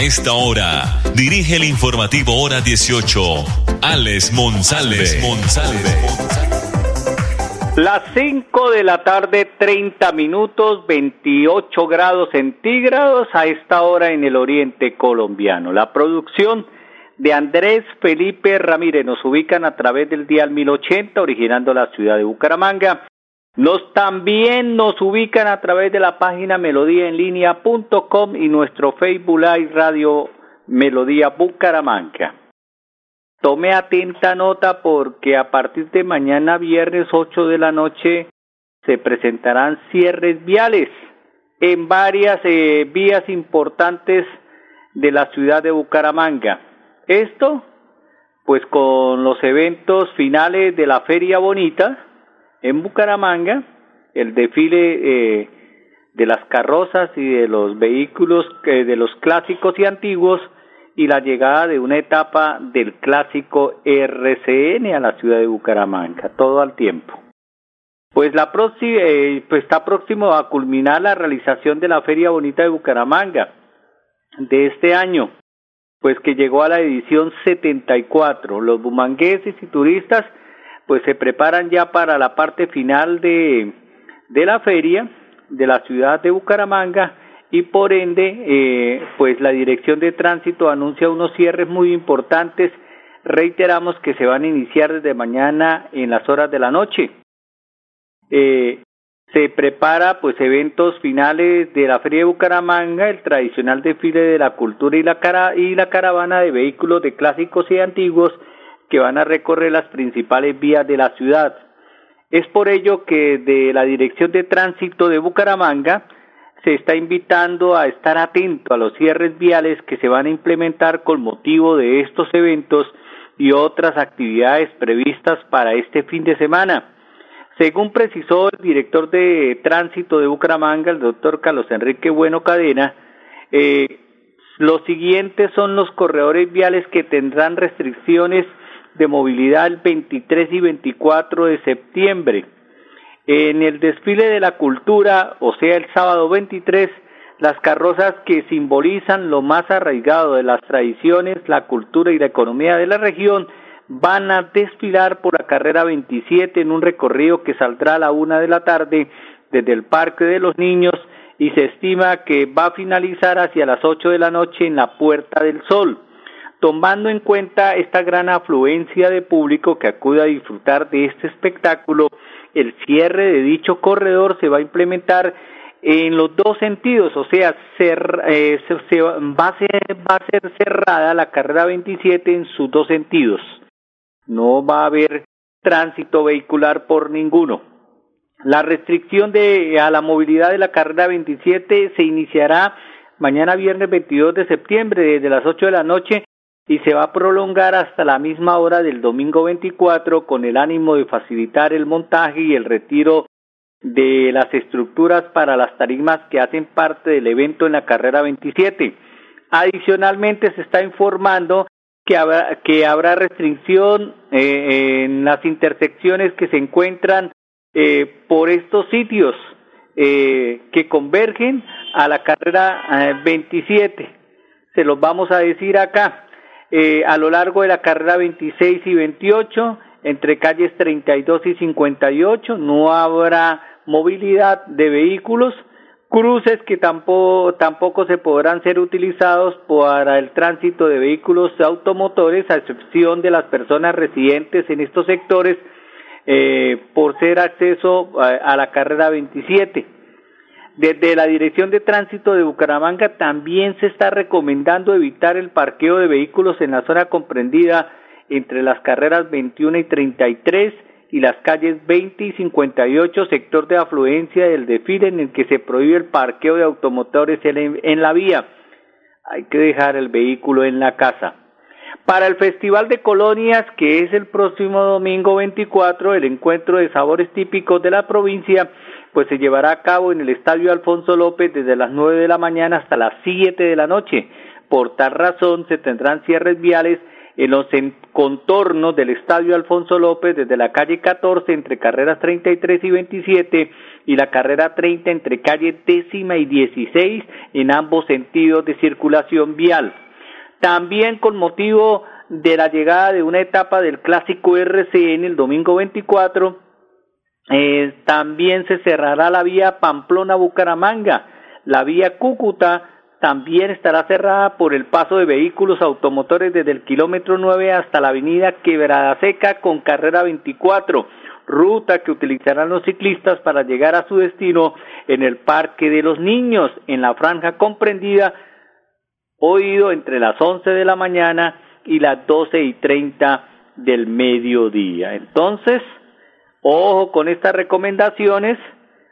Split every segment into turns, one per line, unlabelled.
A esta hora, dirige el informativo Hora 18, Alex Monsalve.
Las 5 de la tarde, 30 minutos, 28 grados centígrados a esta hora en el oriente colombiano. La producción de Andrés Felipe Ramírez nos ubican a través del dial 1080, originando la ciudad de Bucaramanga. Nos también nos ubican a través de la página melodíaenlínea.com y nuestro Facebook Live Radio Melodía Bucaramanga. Tome atenta nota porque a partir de mañana viernes 8 de la noche se presentarán cierres viales en varias eh, vías importantes de la ciudad de Bucaramanga. Esto pues con los eventos finales de la Feria Bonita, en Bucaramanga el desfile eh, de las carrozas y de los vehículos eh, de los clásicos y antiguos y la llegada de una etapa del clásico RCN a la ciudad de Bucaramanga, todo al tiempo. Pues la eh, pues está próximo a culminar la realización de la Feria Bonita de Bucaramanga de este año, pues que llegó a la edición 74. Los bumangueses y turistas pues se preparan ya para la parte final de, de la feria de la ciudad de Bucaramanga y por ende eh, pues la dirección de tránsito anuncia unos cierres muy importantes. Reiteramos que se van a iniciar desde mañana en las horas de la noche. Eh, se prepara pues eventos finales de la feria de Bucaramanga el tradicional desfile de la cultura y la cara y la caravana de vehículos de clásicos y antiguos que van a recorrer las principales vías de la ciudad. Es por ello que de la Dirección de Tránsito de Bucaramanga se está invitando a estar atento a los cierres viales que se van a implementar con motivo de estos eventos y otras actividades previstas para este fin de semana. Según precisó el director de tránsito de Bucaramanga, el doctor Carlos Enrique Bueno Cadena, eh, los siguientes son los corredores viales que tendrán restricciones de movilidad el 23 y 24 de septiembre. En el desfile de la cultura, o sea, el sábado 23, las carrozas que simbolizan lo más arraigado de las tradiciones, la cultura y la economía de la región van a desfilar por la carrera 27 en un recorrido que saldrá a la una de la tarde desde el Parque de los Niños y se estima que va a finalizar hacia las 8 de la noche en la Puerta del Sol. Tomando en cuenta esta gran afluencia de público que acude a disfrutar de este espectáculo, el cierre de dicho corredor se va a implementar en los dos sentidos, o sea, eh, va, a ser, va a ser cerrada la carrera 27 en sus dos sentidos. No va a haber tránsito vehicular por ninguno. La restricción de, a la movilidad de la carrera 27 se iniciará mañana viernes 22 de septiembre desde las 8 de la noche y se va a prolongar hasta la misma hora del domingo 24 con el ánimo de facilitar el montaje y el retiro de las estructuras para las tarimas que hacen parte del evento en la carrera 27. Adicionalmente se está informando que habrá, que habrá restricción eh, en las intersecciones que se encuentran eh, por estos sitios eh, que convergen a la carrera 27. Se los vamos a decir acá eh, a lo largo de la carrera 26 y 28, entre calles 32 y 58, no habrá movilidad de vehículos, cruces que tampoco, tampoco se podrán ser utilizados para el tránsito de vehículos automotores, a excepción de las personas residentes en estos sectores, eh, por ser acceso a, a la carrera 27. Desde la Dirección de Tránsito de Bucaramanga también se está recomendando evitar el parqueo de vehículos en la zona comprendida entre las carreras 21 y 33 y las calles 20 y 58, sector de afluencia del desfile en el que se prohíbe el parqueo de automotores en la vía. hay que dejar el vehículo en la casa. Para el Festival de Colonias, que es el próximo domingo 24, el encuentro de sabores típicos de la provincia, pues se llevará a cabo en el Estadio Alfonso López desde las 9 de la mañana hasta las 7 de la noche. Por tal razón se tendrán cierres viales en los contornos del Estadio Alfonso López desde la calle 14 entre carreras 33 y 27 y la carrera 30 entre calle décima y 16 en ambos sentidos de circulación vial. También con motivo de la llegada de una etapa del clásico RCN el domingo 24, eh, también se cerrará la vía Pamplona-Bucaramanga. La vía Cúcuta también estará cerrada por el paso de vehículos automotores desde el kilómetro 9 hasta la avenida Quebrada Seca con carrera 24, ruta que utilizarán los ciclistas para llegar a su destino en el Parque de los Niños, en la franja comprendida oído entre las 11 de la mañana y las 12 y 30 del mediodía. Entonces, ojo con estas recomendaciones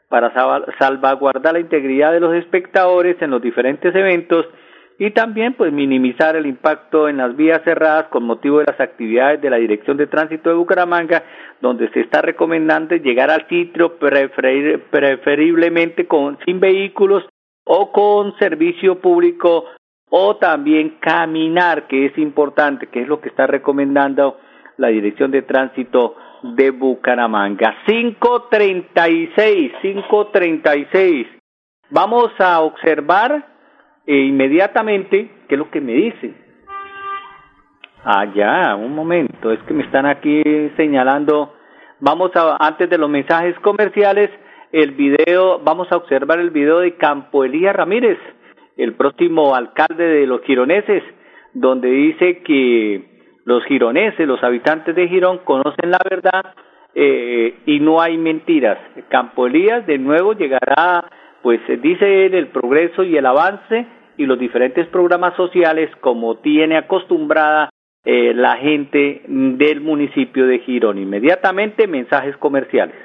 para salvaguardar la integridad de los espectadores en los diferentes eventos y también pues minimizar el impacto en las vías cerradas con motivo de las actividades de la Dirección de Tránsito de Bucaramanga, donde se está recomendando llegar al sitio preferiblemente con sin vehículos o con servicio público o también caminar, que es importante, que es lo que está recomendando la Dirección de Tránsito de Bucaramanga. 536, 536. Vamos a observar eh, inmediatamente qué es lo que me dicen. Ah, ya, un momento, es que me están aquí señalando. Vamos a, antes de los mensajes comerciales, el video, vamos a observar el video de Campo Elías Ramírez el próximo alcalde de los gironeses, donde dice que los gironeses, los habitantes de Girón, conocen la verdad eh, y no hay mentiras. Campo Elías de nuevo llegará, pues dice él, el progreso y el avance y los diferentes programas sociales como tiene acostumbrada eh, la gente del municipio de Girón. Inmediatamente mensajes comerciales.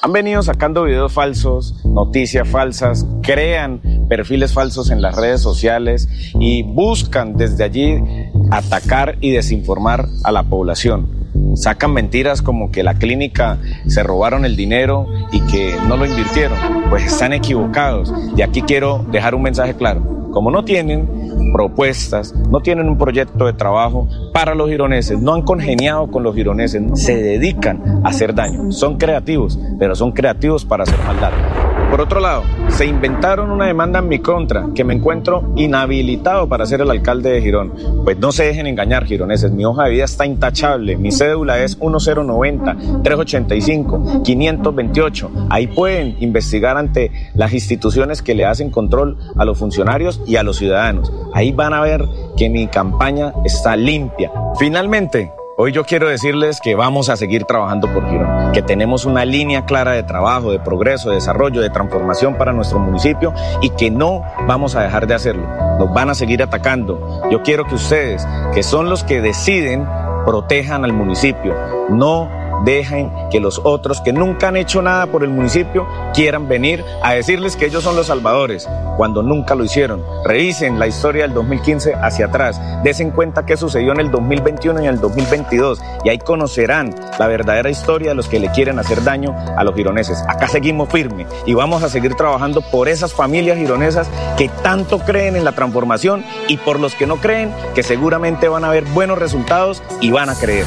Han venido sacando videos falsos, noticias falsas, crean perfiles falsos en las redes sociales y buscan desde allí atacar y desinformar a la población. Sacan mentiras como que la clínica se robaron el dinero y que no lo invirtieron. Pues están equivocados. Y aquí quiero dejar un mensaje claro. Como no tienen propuestas, no tienen un proyecto de trabajo para los gironeses, no han congeniado con los gironeses, se dedican a hacer daño. Son creativos, pero son creativos para hacer maldad. Por otro lado, se inventaron una demanda en mi contra, que me encuentro inhabilitado para ser el alcalde de Girón. Pues no se dejen engañar, gironeses, mi hoja de vida está intachable, mi cédula es 1090-385-528. Ahí pueden investigar ante las instituciones que le hacen control a los funcionarios y a los ciudadanos. Ahí van a ver que mi campaña está limpia. Finalmente, Hoy yo quiero decirles que vamos a seguir trabajando por Girón, que tenemos una línea clara de trabajo, de progreso, de desarrollo, de transformación para nuestro municipio y que no vamos a dejar de hacerlo. Nos van a seguir atacando. Yo quiero que ustedes, que son los que deciden, protejan al municipio. No dejen que los otros que nunca han hecho nada por el municipio quieran venir a decirles que ellos son los salvadores, cuando nunca lo hicieron. Revisen la historia del 2015 hacia atrás, desen cuenta qué sucedió en el 2021 y en el 2022, y ahí conocerán la verdadera historia de los que le quieren hacer daño a los gironeses. Acá seguimos firmes y vamos a seguir trabajando por esas familias gironesas que tanto creen en la transformación y por los que no creen que seguramente van a ver buenos resultados y van a creer.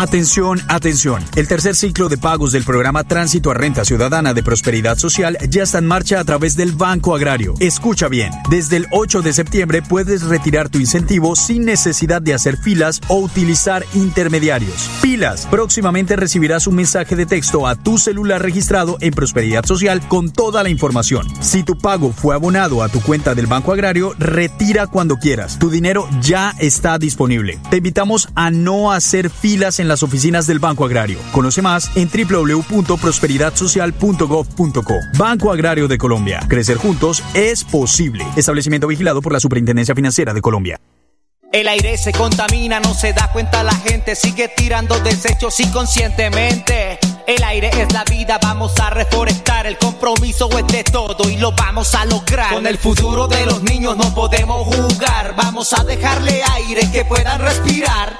Atención, atención. El tercer ciclo de pagos del programa Tránsito a Renta Ciudadana de Prosperidad Social ya está en marcha a través del Banco Agrario. Escucha bien, desde el 8 de septiembre puedes retirar tu incentivo sin necesidad de hacer filas o utilizar intermediarios. Pilas, próximamente recibirás un mensaje de texto a tu celular registrado en Prosperidad Social con toda la información. Si tu pago fue abonado a tu cuenta del Banco Agrario, retira cuando quieras. Tu dinero ya está disponible. Te invitamos a no hacer filas en las oficinas del Banco Agrario. Conoce más en www.prosperidadsocial.gov.co. Banco Agrario de Colombia. Crecer juntos es posible. Establecimiento vigilado por la Superintendencia Financiera de Colombia.
El aire se contamina, no se da cuenta la gente, sigue tirando desechos inconscientemente. El aire es la vida, vamos a reforestar, el compromiso es de todo y lo vamos a lograr. Con el futuro de los niños no podemos jugar, vamos a dejarle aire que puedan respirar.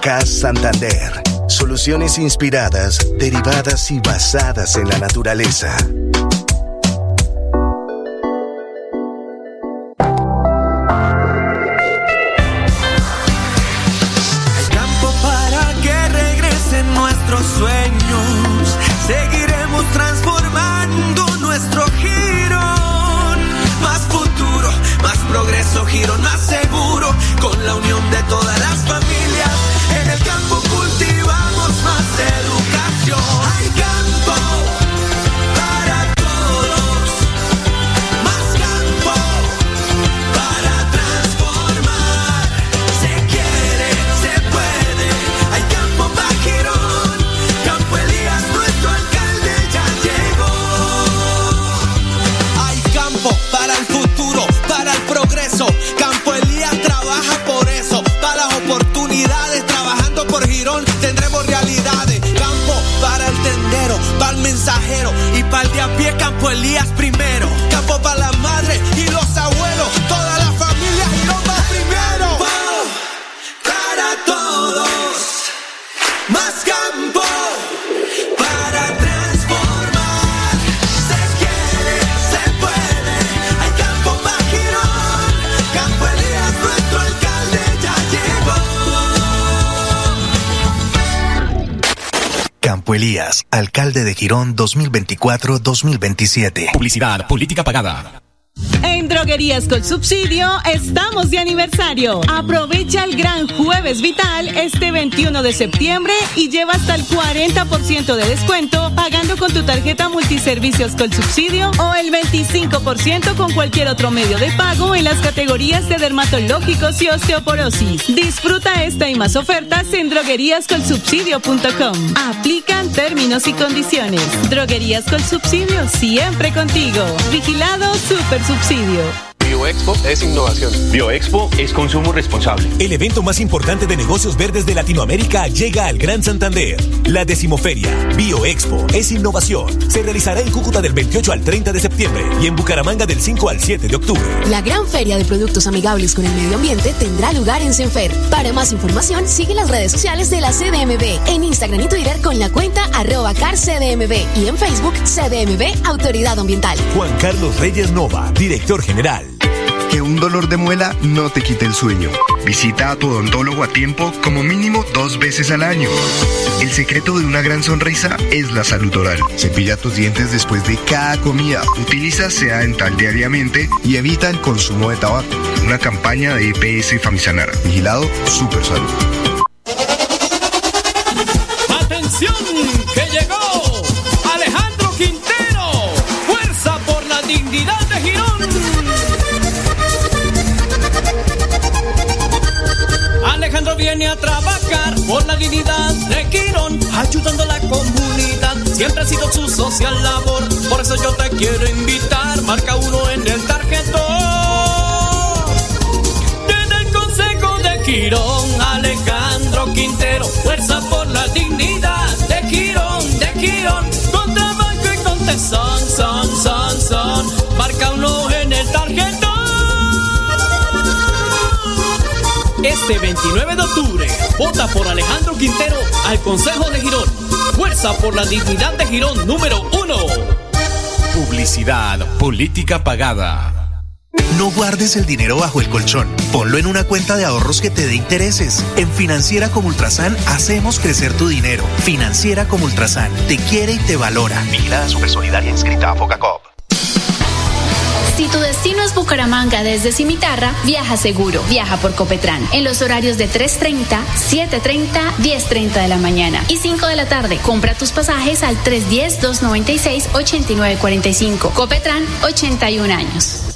CAS Santander. Soluciones inspiradas, derivadas y basadas en la naturaleza.
Elías, alcalde de Girón
2024-2027.
Publicidad, política pagada.
En Droguerías con Subsidio estamos de aniversario. Aprovecha el gran Jueves Vital este 21 de septiembre y lleva hasta el 40% de descuento pagando con tu tarjeta multiservicios con subsidio o el 25% con cualquier otro medio de pago en las categorías de dermatológicos y osteoporosis. Disfruta esta y más ofertas en drogueríascolsubsidio.com. Aplican términos y condiciones. Droguerías con Subsidio siempre contigo. Vigilado Super Subsidio.
Bioexpo es innovación.
Bioexpo es consumo responsable.
El evento más importante de negocios verdes de Latinoamérica llega al Gran Santander. La decimoferia Bioexpo es innovación. Se realizará en Cúcuta del 28 al 30 de septiembre y en Bucaramanga del 5 al 7 de octubre.
La gran feria de productos amigables con el medio ambiente tendrá lugar en Senfer. Para más información, sigue las redes sociales de la CDMB en Instagram y Twitter con la cuenta arroba carcdmb y en Facebook CDMB Autoridad Ambiental.
Juan Carlos Reyes Nova, director general.
Que un dolor de muela no te quite el sueño. Visita a tu odontólogo a tiempo como mínimo dos veces al año. El secreto de una gran sonrisa es la salud oral. Cepilla tus dientes después de cada comida. Utiliza sea dental diariamente y evita el consumo de tabaco. Una campaña de EPS Famisanar. Vigilado Super Salud.
Viene a trabajar por la dignidad de Quirón, ayudando a la comunidad. Siempre ha sido su social labor. Por eso yo te quiero invitar. Marca uno en el tarjetón. Desde el Consejo de Quirón, Alejandro Quintero. Fuerza por la 29 de octubre, vota por Alejandro Quintero al Consejo de Girón. Fuerza por la dignidad de Girón número uno.
Publicidad, política pagada.
No guardes el dinero bajo el colchón. Ponlo en una cuenta de ahorros que te dé intereses. En Financiera como Ultrasan hacemos crecer tu dinero. Financiera como Ultrasan te quiere y te valora. Vigilada Solidaria inscrita a Focacop.
Si tu destino es Bucaramanga desde Cimitarra, viaja seguro. Viaja por Copetran en los horarios de 3.30, 7.30, 10.30 de la mañana y 5 de la tarde. Compra tus pasajes al 310-296-8945. Copetran, 81 años.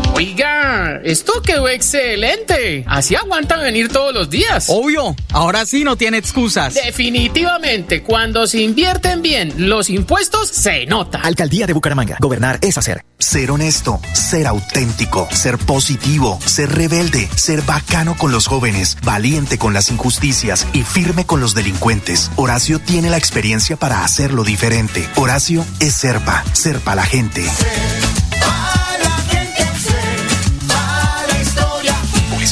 Oiga, esto quedó excelente. Así aguantan venir todos los días.
Obvio, ahora sí no tiene excusas.
Definitivamente, cuando se invierten bien los impuestos, se nota.
Alcaldía de Bucaramanga. Gobernar es hacer. Ser honesto, ser auténtico, ser positivo, ser rebelde, ser bacano con los jóvenes, valiente con las injusticias y firme con los delincuentes. Horacio tiene la experiencia para hacerlo diferente. Horacio es Serpa, Serpa la gente.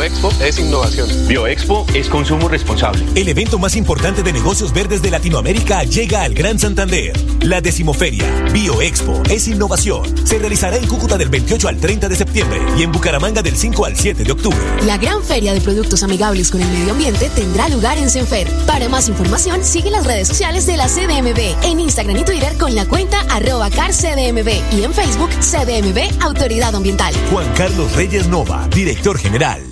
Bioexpo es innovación.
Bioexpo es consumo responsable.
El evento más importante de negocios verdes de Latinoamérica llega al Gran Santander. La decimoferia Bioexpo es innovación. Se realizará en Cúcuta del 28 al 30 de septiembre y en Bucaramanga del 5 al 7 de octubre.
La gran feria de productos amigables con el medio ambiente tendrá lugar en Senfer. Para más información, sigue las redes sociales de la CDMB en Instagram y Twitter con la cuenta arroba carcdmb y en Facebook CDMB Autoridad Ambiental.
Juan Carlos Reyes Nova, director general.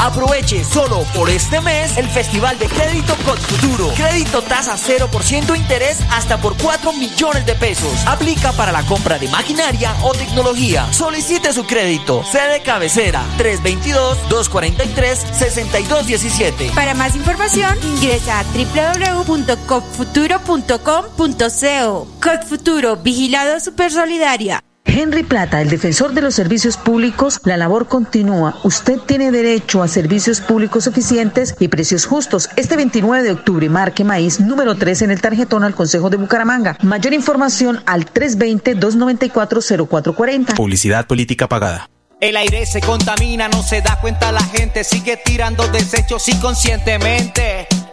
Aproveche solo por este mes el Festival de Crédito Cod Futuro. Crédito tasa 0% interés hasta por 4 millones de pesos. Aplica para la compra de maquinaria o tecnología. Solicite su crédito. Sede cabecera 322-243-6217.
Para más información, ingresa a www.codfuturo.com.co. Cod Futuro, Vigilado Supersolidaria.
Henry Plata, el defensor de los servicios públicos, la labor continúa. Usted tiene derecho a servicios públicos suficientes y precios justos. Este 29 de octubre, marque maíz número 3 en el tarjetón al Consejo de Bucaramanga. Mayor información al 320-294-0440.
Publicidad política pagada.
El aire se contamina, no se da cuenta la gente, sigue tirando desechos inconscientemente.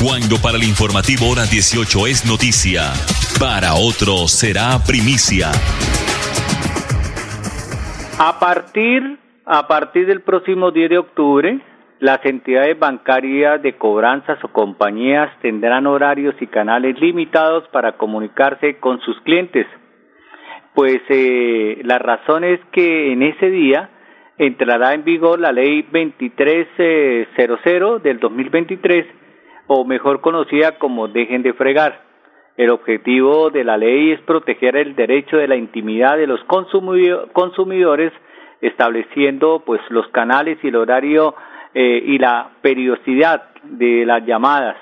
Cuando para el informativo hora 18 es noticia, para otros será primicia.
A partir, a partir del próximo 10 de octubre, las entidades bancarias de cobranzas o compañías tendrán horarios y canales limitados para comunicarse con sus clientes. Pues eh, la razón es que en ese día entrará en vigor la ley 2300 del 2023 o mejor conocida como dejen de fregar. El objetivo de la ley es proteger el derecho de la intimidad de los consumidores, estableciendo pues los canales y el horario eh, y la periodicidad de las llamadas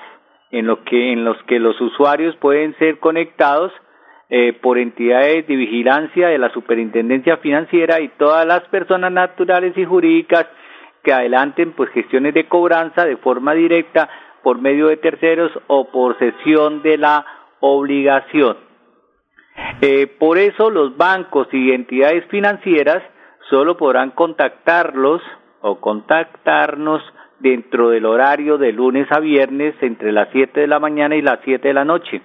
en que en los que los usuarios pueden ser conectados eh, por entidades de vigilancia de la Superintendencia Financiera y todas las personas naturales y jurídicas que adelanten pues gestiones de cobranza de forma directa por medio de terceros o por cesión de la obligación. Eh, por eso los bancos y entidades financieras solo podrán contactarlos o contactarnos dentro del horario de lunes a viernes entre las 7 de la mañana y las 7 de la noche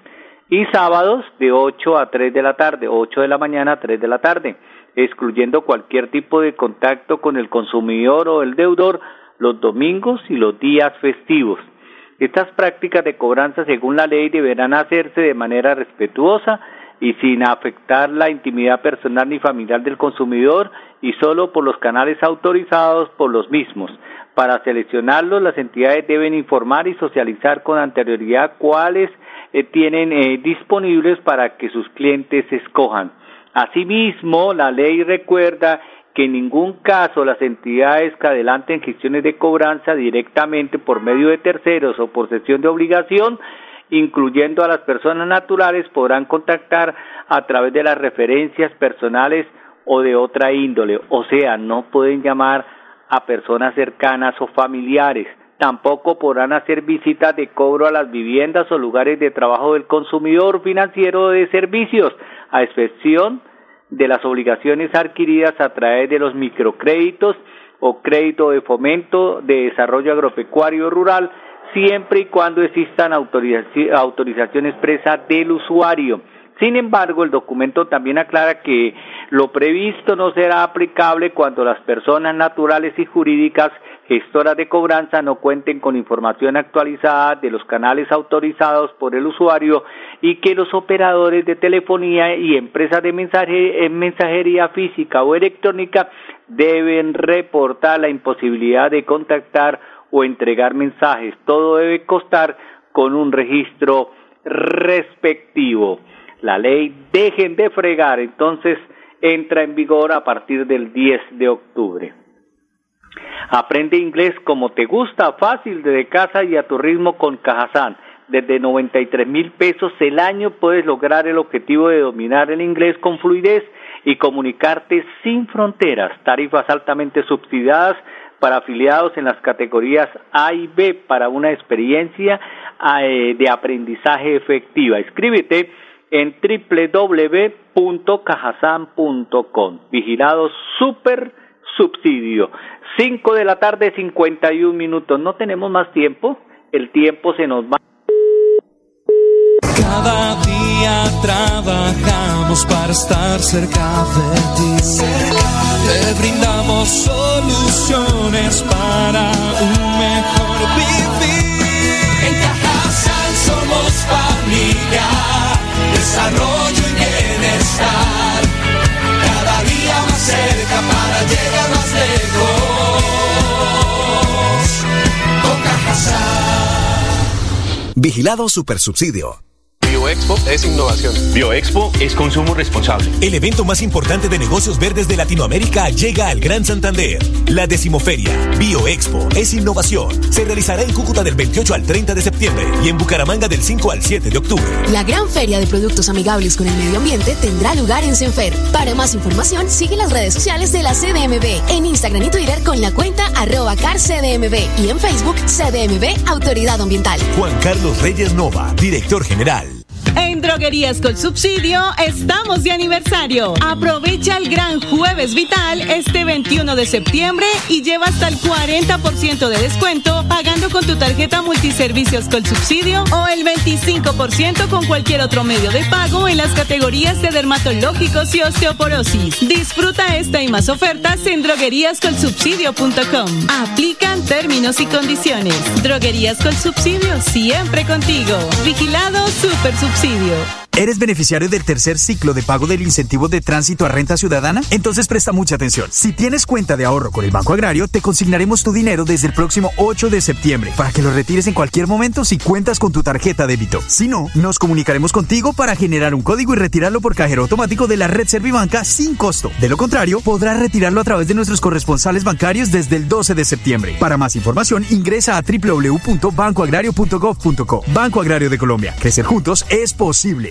y sábados de 8 a 3 de la tarde, 8 de la mañana a 3 de la tarde, excluyendo cualquier tipo de contacto con el consumidor o el deudor los domingos y los días festivos. Estas prácticas de cobranza, según la ley, deberán hacerse de manera respetuosa y sin afectar la intimidad personal ni familiar del consumidor y solo por los canales autorizados por los mismos. Para seleccionarlos, las entidades deben informar y socializar con anterioridad cuáles eh, tienen eh, disponibles para que sus clientes escojan. Asimismo, la ley recuerda que en ningún caso las entidades que adelanten gestiones de cobranza directamente por medio de terceros o por sesión de obligación, incluyendo a las personas naturales, podrán contactar a través de las referencias personales o de otra índole. O sea, no pueden llamar a personas cercanas o familiares. Tampoco podrán hacer visitas de cobro a las viviendas o lugares de trabajo del consumidor financiero de servicios, a excepción de las obligaciones adquiridas a través de los microcréditos o crédito de fomento de desarrollo agropecuario rural, siempre y cuando existan autorización expresa del usuario. Sin embargo, el documento también aclara que lo previsto no será aplicable cuando las personas naturales y jurídicas gestoras de cobranza no cuenten con información actualizada de los canales autorizados por el usuario y que los operadores de telefonía y empresas de mensajería física o electrónica deben reportar la imposibilidad de contactar o entregar mensajes. Todo debe constar con un registro respectivo. La ley dejen de fregar, entonces entra en vigor a partir del 10 de octubre. Aprende inglés como te gusta, fácil, desde casa y a tu ritmo con Cajazán. Desde 93 mil pesos el año puedes lograr el objetivo de dominar el inglés con fluidez y comunicarte sin fronteras. Tarifas altamente subsidiadas para afiliados en las categorías A y B para una experiencia eh, de aprendizaje efectiva. Escríbete en www.cajazán.com. Vigilado super subsidio. 5 de la tarde, 51 minutos. No tenemos más tiempo. El tiempo se nos va.
Cada día trabajamos para estar cerca de ti. Te brindamos soluciones para un mejor desarrollo y bienestar. Cada día más cerca para llegar más lejos. Cajasal.
Vigilado Supersubsidio.
Bioexpo es innovación.
Bioexpo es consumo responsable.
El evento más importante de negocios verdes de Latinoamérica llega al Gran Santander. La decimoferia Bioexpo es innovación. Se realizará en Cúcuta del 28 al 30 de septiembre y en Bucaramanga del 5 al 7 de octubre.
La gran feria de productos amigables con el medio ambiente tendrá lugar en Senfer. Para más información, sigue las redes sociales de la CDMB en Instagram y Twitter con la cuenta arroba carcdmb y en Facebook CDMB Autoridad Ambiental.
Juan Carlos Reyes Nova, director general.
Droguerías con Subsidio estamos de aniversario. Aprovecha el gran Jueves Vital este 21 de septiembre y lleva hasta el 40% de descuento pagando con tu tarjeta multiservicios con subsidio o el 25% con cualquier otro medio de pago en las categorías de dermatológicos y osteoporosis. Disfruta esta y más ofertas en drogueríascolsubsidio.com. Aplican términos y condiciones. Droguerías con Subsidio siempre contigo. Vigilado Super Subsidio. you.
¿Eres beneficiario del tercer ciclo de pago del incentivo de tránsito a renta ciudadana? Entonces presta mucha atención. Si tienes cuenta de ahorro con el Banco Agrario, te consignaremos tu dinero desde el próximo 8 de septiembre para que lo retires en cualquier momento si cuentas con tu tarjeta débito. Si no, nos comunicaremos contigo para generar un código y retirarlo por cajero automático de la red Servibanca sin costo. De lo contrario, podrás retirarlo a través de nuestros corresponsales bancarios desde el 12 de septiembre. Para más información, ingresa a www.bancoagrario.gov.co. Banco Agrario de Colombia. Crecer juntos es posible.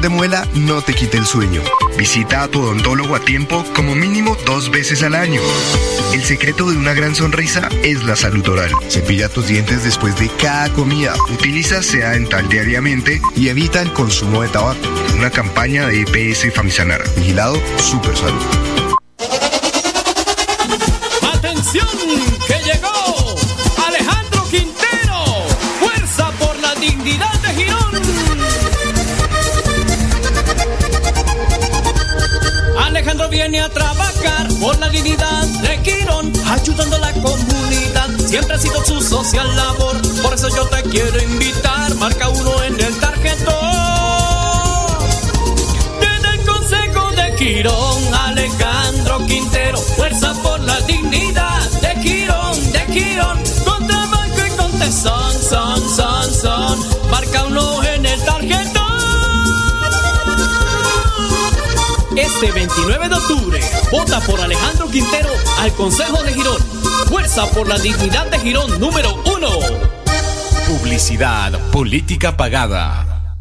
De muela no te quite el sueño. Visita a tu odontólogo a tiempo como mínimo dos veces al año. El secreto de una gran sonrisa es la salud oral. Cepilla tus dientes después de cada comida. Utiliza sea dental diariamente y evita el consumo de tabaco. Una campaña de EPS Famisanar. Vigilado Super Salud.
Viene a trabajar por la dignidad de Quirón, ayudando a la comunidad. Siempre ha sido su social labor, por eso yo te quiero invitar. Marca uno en el tarjetón. Desde el Consejo de Quirón, Alejandro Quintero, fuerza por la dignidad Este 29 de octubre, vota por Alejandro Quintero al Consejo de Girón. Fuerza por la dignidad de Girón número uno.
Publicidad, política pagada.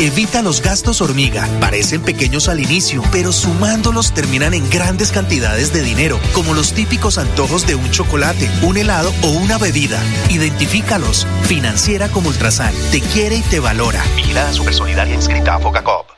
Evita los gastos hormiga. Parecen pequeños al inicio, pero sumándolos terminan en grandes cantidades de dinero, como los típicos antojos de un chocolate, un helado o una bebida. Identifícalos. Financiera como Ultrasan. Te quiere y te valora.
Vigilada Supersolidaria inscrita a Focacop.